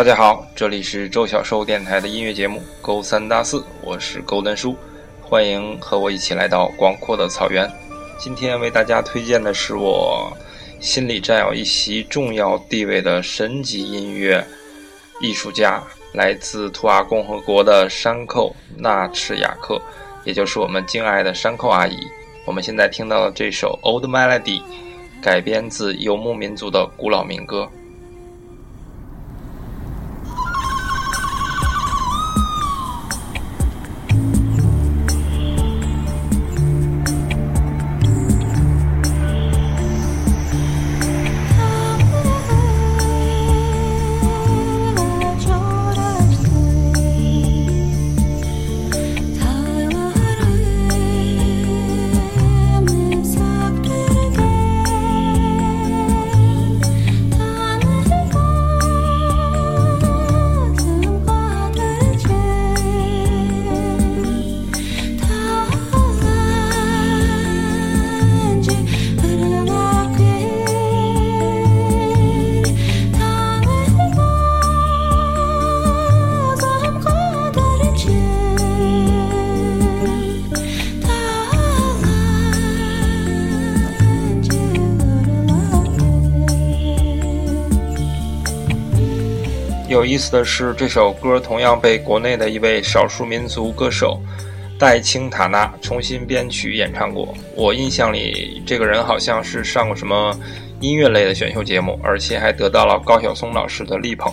大家好，这里是周小寿电台的音乐节目《勾三搭四》，我是勾灯叔，欢迎和我一起来到广阔的草原。今天为大家推荐的是我心里占有一席重要地位的神级音乐艺术家，来自图瓦共和国的山寇纳赤雅克，也就是我们敬爱的山寇阿姨。我们现在听到的这首《Old Melody》，改编自游牧民族的古老民歌。有意思的是，这首歌同样被国内的一位少数民族歌手戴青塔纳重新编曲演唱过。我印象里，这个人好像是上过什么音乐类的选秀节目，而且还得到了高晓松老师的力捧。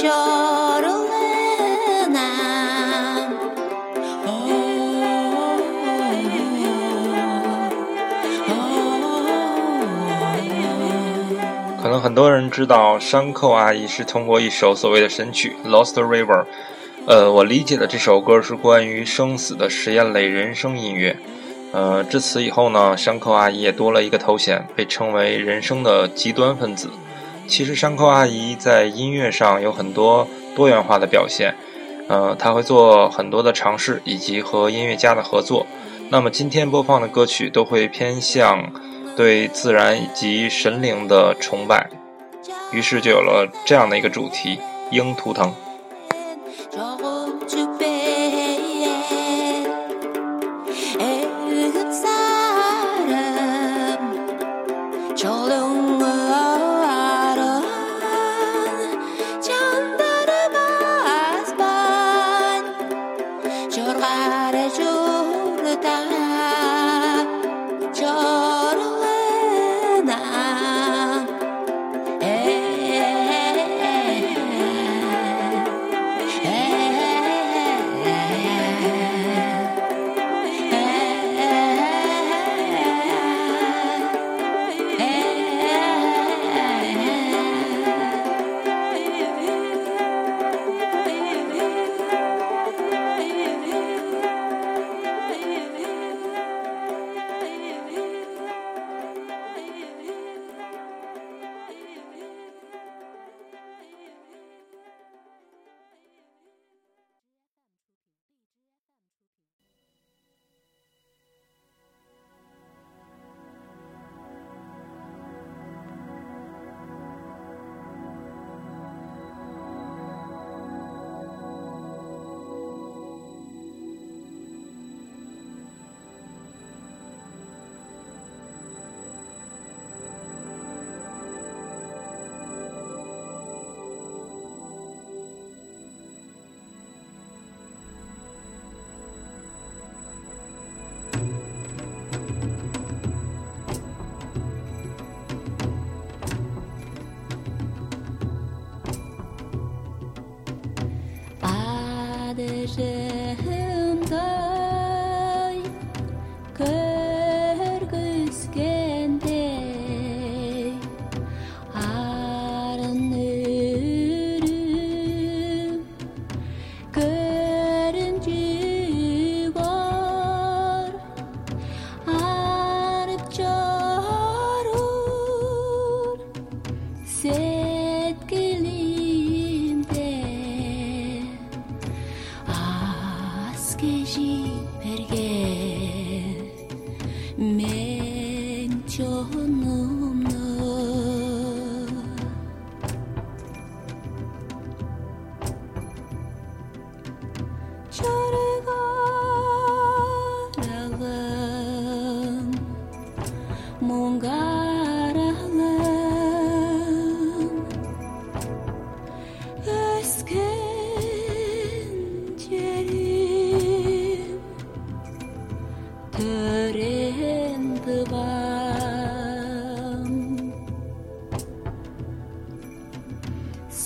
可能很多人知道山寇阿姨是通过一首所谓的神曲《Lost River》。呃，我理解的这首歌是关于生死的实验类人声音乐。呃，至此以后呢，山寇阿姨也多了一个头衔，被称为人生的极端分子。其实山口阿姨在音乐上有很多多元化的表现。呃，她会做很多的尝试，以及和音乐家的合作。那么今天播放的歌曲都会偏向。对自然以及神灵的崇拜，于是就有了这样的一个主题：鹰图腾。wishes.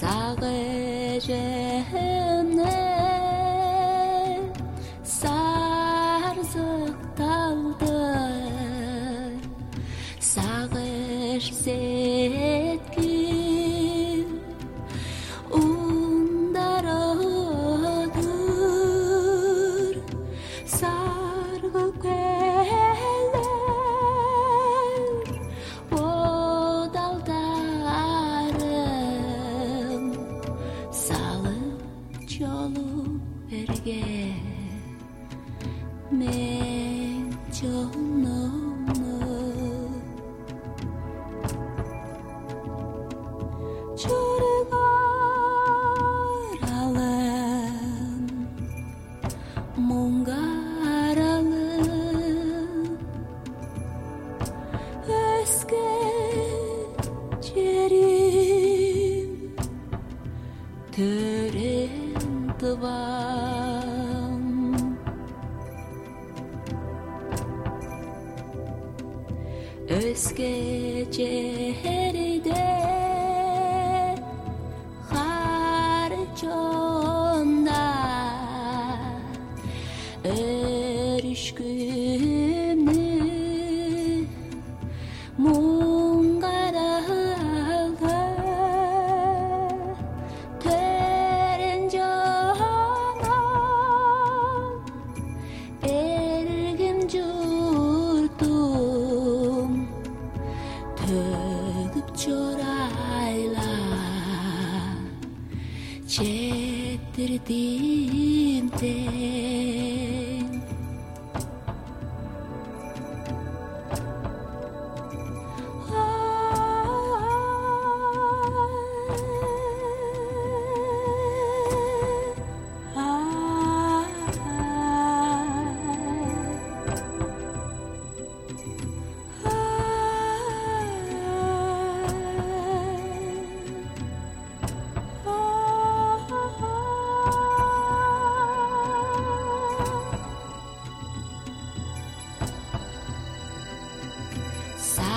ساقه cehennem sarsık daldı sağış skeje heride.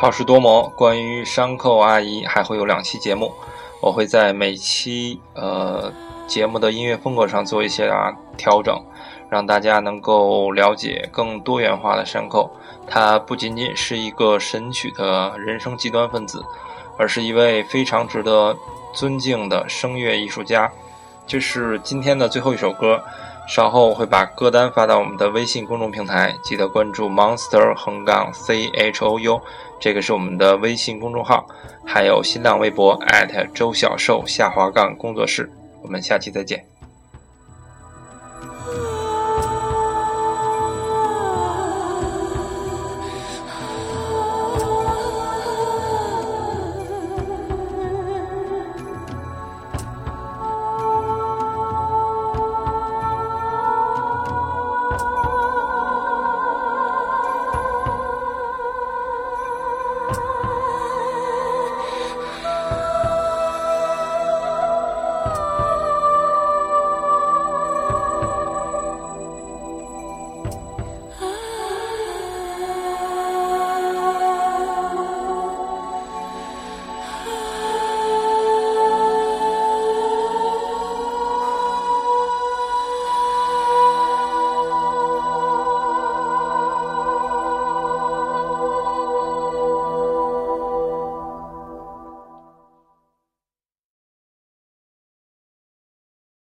好事多磨，关于山寇阿姨还会有两期节目，我会在每期呃节目的音乐风格上做一些啊调整，让大家能够了解更多元化的山寇。他不仅仅是一个神曲的人生极端分子，而是一位非常值得尊敬的声乐艺术家。这是今天的最后一首歌，稍后我会把歌单发到我们的微信公众平台，记得关注 Monster 横杠 C H O U，这个是我们的微信公众号，还有新浪微博周小寿下滑杠工作室。我们下期再见。